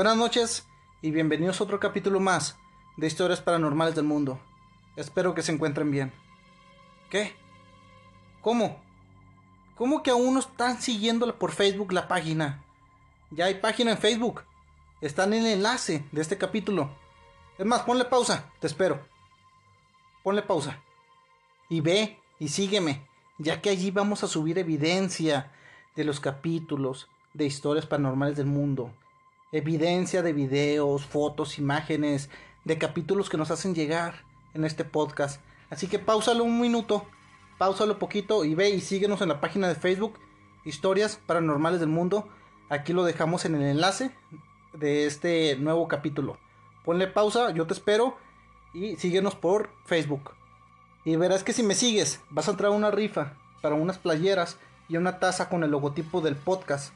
Buenas noches y bienvenidos a otro capítulo más de Historias Paranormales del Mundo. Espero que se encuentren bien. ¿Qué? ¿Cómo? ¿Cómo que aún no están siguiendo por Facebook la página? Ya hay página en Facebook. Están en el enlace de este capítulo. Es más, ponle pausa, te espero. Ponle pausa. Y ve y sígueme, ya que allí vamos a subir evidencia de los capítulos de historias paranormales del mundo. Evidencia de videos, fotos, imágenes, de capítulos que nos hacen llegar en este podcast. Así que pausalo un minuto, pausalo poquito y ve y síguenos en la página de Facebook, Historias Paranormales del Mundo. Aquí lo dejamos en el enlace de este nuevo capítulo. Ponle pausa, yo te espero y síguenos por Facebook. Y verás que si me sigues, vas a entrar a una rifa para unas playeras y una taza con el logotipo del podcast.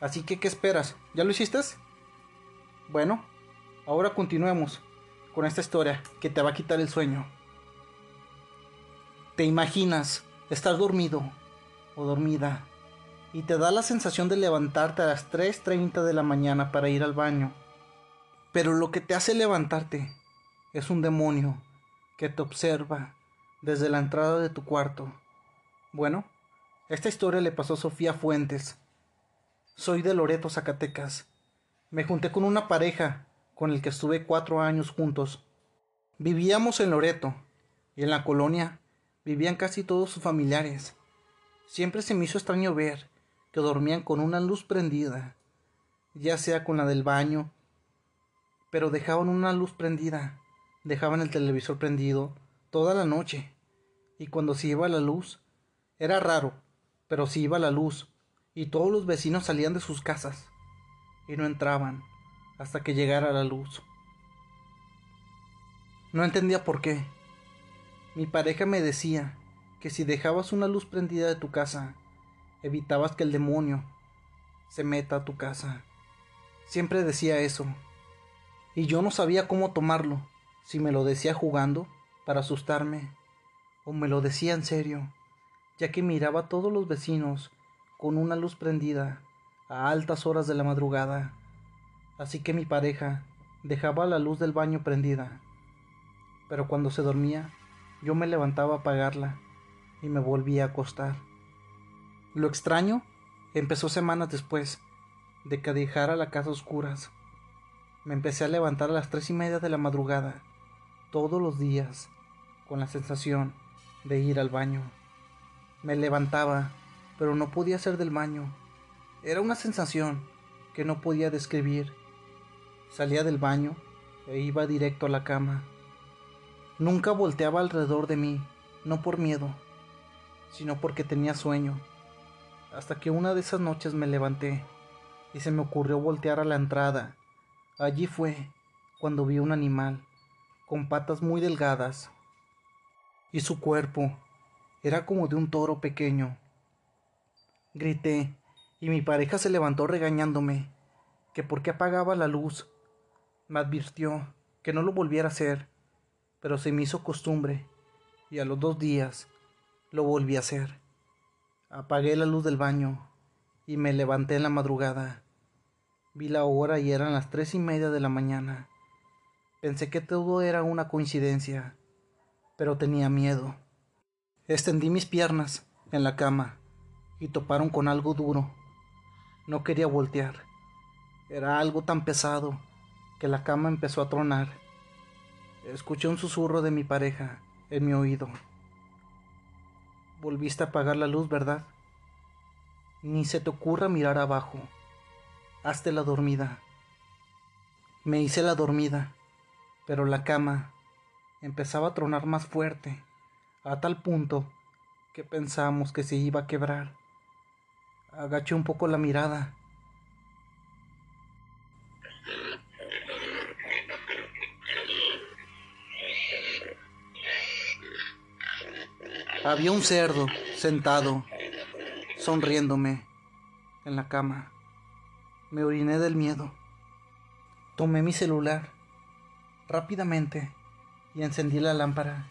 Así que, ¿qué esperas? ¿Ya lo hiciste? Bueno, ahora continuemos con esta historia que te va a quitar el sueño. Te imaginas estar dormido o dormida y te da la sensación de levantarte a las 3.30 de la mañana para ir al baño. Pero lo que te hace levantarte es un demonio que te observa desde la entrada de tu cuarto. Bueno, esta historia le pasó a Sofía Fuentes. Soy de Loreto, Zacatecas. Me junté con una pareja con el que estuve cuatro años juntos. Vivíamos en Loreto y en la colonia vivían casi todos sus familiares. Siempre se me hizo extraño ver que dormían con una luz prendida, ya sea con la del baño, pero dejaban una luz prendida, dejaban el televisor prendido toda la noche, y cuando se iba la luz, era raro, pero se iba la luz, y todos los vecinos salían de sus casas, y no entraban hasta que llegara la luz. No entendía por qué. Mi pareja me decía que si dejabas una luz prendida de tu casa, evitabas que el demonio se meta a tu casa. Siempre decía eso. Y yo no sabía cómo tomarlo, si me lo decía jugando para asustarme, o me lo decía en serio, ya que miraba a todos los vecinos con una luz prendida a altas horas de la madrugada. Así que mi pareja dejaba la luz del baño prendida. Pero cuando se dormía, yo me levantaba a apagarla y me volvía a acostar. Lo extraño empezó semanas después de que dejara la casa a oscuras. Me empecé a levantar a las tres y media de la madrugada, todos los días, con la sensación de ir al baño. Me levantaba, pero no podía hacer del baño. Era una sensación que no podía describir. Salía del baño e iba directo a la cama. Nunca volteaba alrededor de mí, no por miedo, sino porque tenía sueño hasta que una de esas noches me levanté y se me ocurrió voltear a la entrada. Allí fue cuando vi un animal con patas muy delgadas y su cuerpo era como de un toro pequeño. Grité y mi pareja se levantó regañándome que por qué apagaba la luz. Me advirtió que no lo volviera a hacer, pero se me hizo costumbre y a los dos días lo volví a hacer. Apagué la luz del baño y me levanté en la madrugada. Vi la hora y eran las tres y media de la mañana. Pensé que todo era una coincidencia, pero tenía miedo. Extendí mis piernas en la cama y toparon con algo duro. No quería voltear. Era algo tan pesado que la cama empezó a tronar. Escuché un susurro de mi pareja en mi oído. Volviste a apagar la luz, ¿verdad? Ni se te ocurra mirar abajo. Hazte la dormida. Me hice la dormida, pero la cama empezaba a tronar más fuerte, a tal punto que pensamos que se iba a quebrar. Agaché un poco la mirada. Había un cerdo sentado, sonriéndome, en la cama. Me oriné del miedo. Tomé mi celular rápidamente y encendí la lámpara.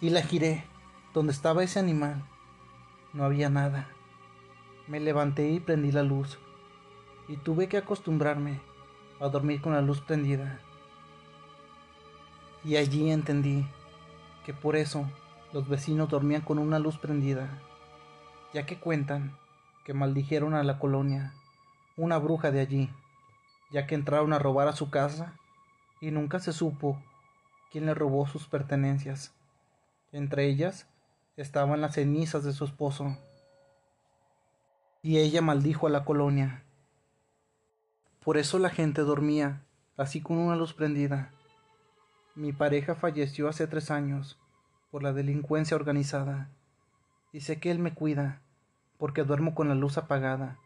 Y la giré donde estaba ese animal. No había nada. Me levanté y prendí la luz. y tuve que acostumbrarme a dormir con la luz prendida. Y allí entendí que por eso los vecinos dormían con una luz prendida, ya que cuentan que maldijeron a la colonia una bruja de allí, ya que entraron a robar a su casa y nunca se supo quién le robó sus pertenencias. Entre ellas estaban las cenizas de su esposo. Y ella maldijo a la colonia. Por eso la gente dormía, así con una luz prendida. Mi pareja falleció hace tres años por la delincuencia organizada. Y sé que él me cuida, porque duermo con la luz apagada,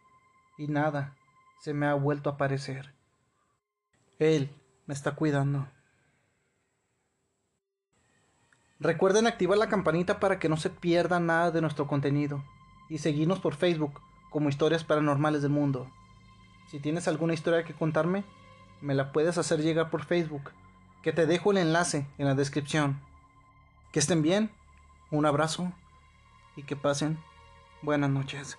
y nada se me ha vuelto a aparecer. Él me está cuidando. Recuerden activar la campanita para que no se pierda nada de nuestro contenido y seguirnos por Facebook como Historias Paranormales del Mundo. Si tienes alguna historia que contarme, me la puedes hacer llegar por Facebook, que te dejo el enlace en la descripción. Que estén bien, un abrazo y que pasen buenas noches.